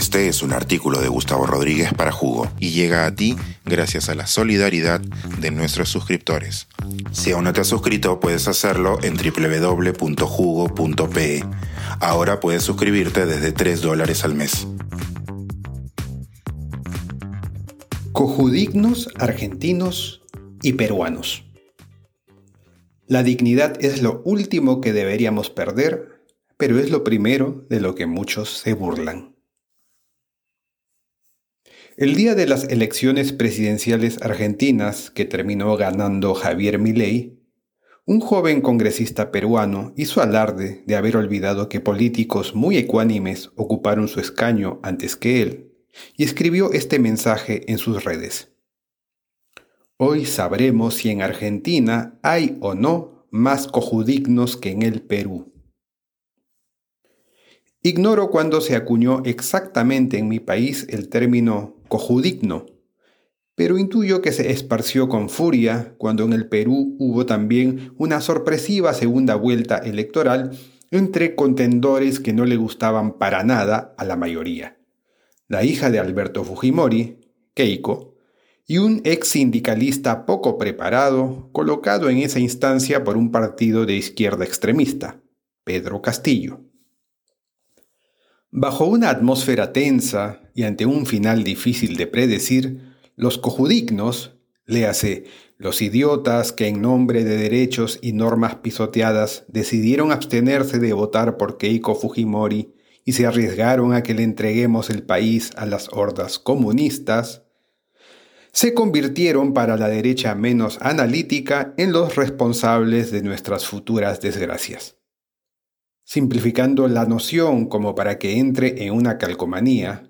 Este es un artículo de Gustavo Rodríguez para Jugo y llega a ti gracias a la solidaridad de nuestros suscriptores. Si aún no te has suscrito, puedes hacerlo en www.jugo.pe. Ahora puedes suscribirte desde 3 dólares al mes. Cojudignos argentinos y peruanos. La dignidad es lo último que deberíamos perder, pero es lo primero de lo que muchos se burlan. El día de las elecciones presidenciales argentinas que terminó ganando Javier Milei, un joven congresista peruano hizo alarde de haber olvidado que políticos muy ecuánimes ocuparon su escaño antes que él, y escribió este mensaje en sus redes. Hoy sabremos si en Argentina hay o no más cojudignos que en el Perú. Ignoro cuándo se acuñó exactamente en mi país el término cojudigno, pero intuyo que se esparció con furia cuando en el Perú hubo también una sorpresiva segunda vuelta electoral entre contendores que no le gustaban para nada a la mayoría. La hija de Alberto Fujimori, Keiko, y un ex sindicalista poco preparado colocado en esa instancia por un partido de izquierda extremista, Pedro Castillo. Bajo una atmósfera tensa y ante un final difícil de predecir, los cojudignos, léase, los idiotas que en nombre de derechos y normas pisoteadas decidieron abstenerse de votar por Keiko Fujimori y se arriesgaron a que le entreguemos el país a las hordas comunistas, se convirtieron para la derecha menos analítica en los responsables de nuestras futuras desgracias. Simplificando la noción como para que entre en una calcomanía,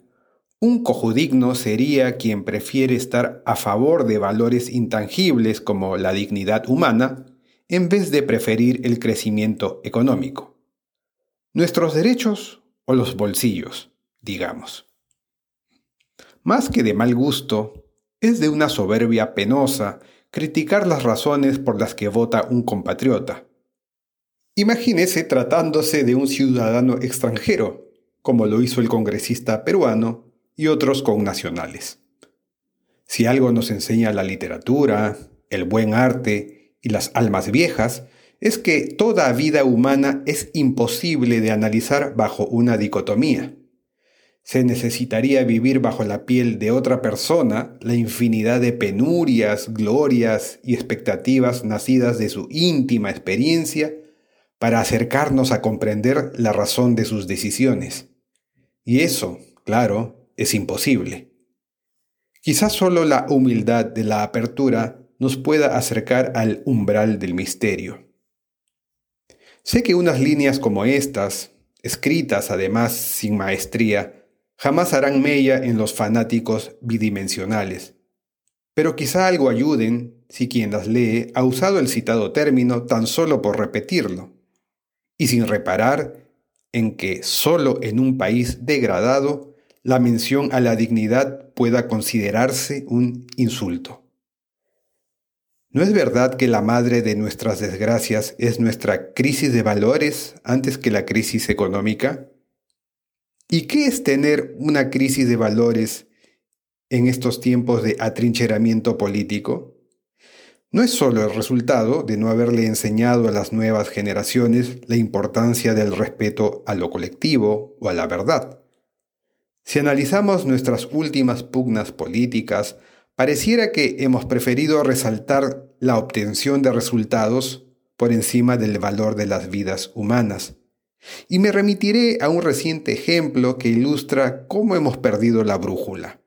un cojudigno sería quien prefiere estar a favor de valores intangibles como la dignidad humana en vez de preferir el crecimiento económico. Nuestros derechos o los bolsillos, digamos. Más que de mal gusto, es de una soberbia penosa criticar las razones por las que vota un compatriota Imagínese tratándose de un ciudadano extranjero, como lo hizo el congresista peruano y otros connacionales. Si algo nos enseña la literatura, el buen arte y las almas viejas, es que toda vida humana es imposible de analizar bajo una dicotomía. Se necesitaría vivir bajo la piel de otra persona la infinidad de penurias, glorias y expectativas nacidas de su íntima experiencia para acercarnos a comprender la razón de sus decisiones. Y eso, claro, es imposible. Quizás solo la humildad de la apertura nos pueda acercar al umbral del misterio. Sé que unas líneas como estas, escritas además sin maestría, jamás harán mella en los fanáticos bidimensionales, pero quizá algo ayuden si quien las lee ha usado el citado término tan solo por repetirlo y sin reparar en que solo en un país degradado la mención a la dignidad pueda considerarse un insulto. ¿No es verdad que la madre de nuestras desgracias es nuestra crisis de valores antes que la crisis económica? ¿Y qué es tener una crisis de valores en estos tiempos de atrincheramiento político? no es solo el resultado de no haberle enseñado a las nuevas generaciones la importancia del respeto a lo colectivo o a la verdad. Si analizamos nuestras últimas pugnas políticas, pareciera que hemos preferido resaltar la obtención de resultados por encima del valor de las vidas humanas. Y me remitiré a un reciente ejemplo que ilustra cómo hemos perdido la brújula.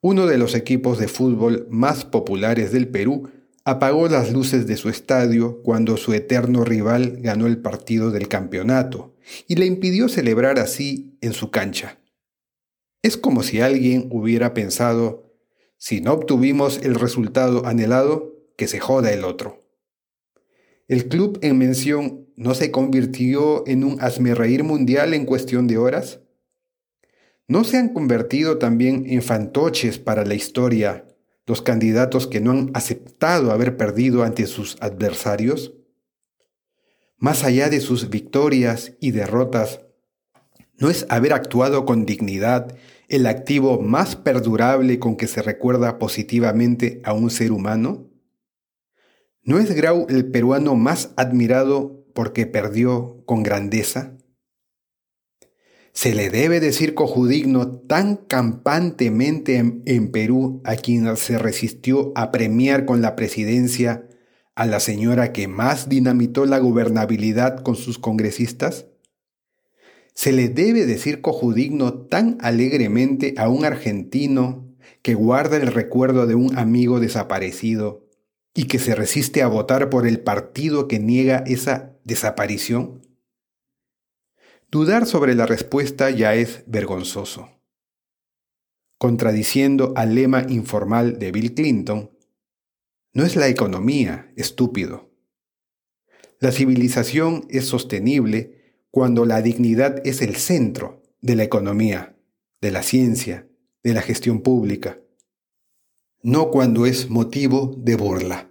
Uno de los equipos de fútbol más populares del Perú apagó las luces de su estadio cuando su eterno rival ganó el partido del campeonato y le impidió celebrar así en su cancha. Es como si alguien hubiera pensado, si no obtuvimos el resultado anhelado, que se joda el otro. El club en mención no se convirtió en un asmerreír mundial en cuestión de horas. ¿No se han convertido también en fantoches para la historia los candidatos que no han aceptado haber perdido ante sus adversarios? Más allá de sus victorias y derrotas, ¿No es haber actuado con dignidad el activo más perdurable con que se recuerda positivamente a un ser humano? ¿No es Grau el peruano más admirado porque perdió con grandeza? ¿Se le debe decir cojudigno tan campantemente en, Perú a quien se resistió a premiar con la presidencia a la señora que más dinamitó la gobernabilidad con sus congresistas? ¿Se le debe decir cojudigno tan alegremente a un argentino que guarda el recuerdo de un amigo desaparecido y que se resiste a votar por el partido que niega esa desaparición? Dudar sobre la respuesta ya es vergonzoso. Contradiciendo al lema informal de Bill Clinton, no es la economía, estúpido. La civilización es sostenible cuando la dignidad es el centro de la economía, de la ciencia, de la gestión pública, no cuando es motivo de burla.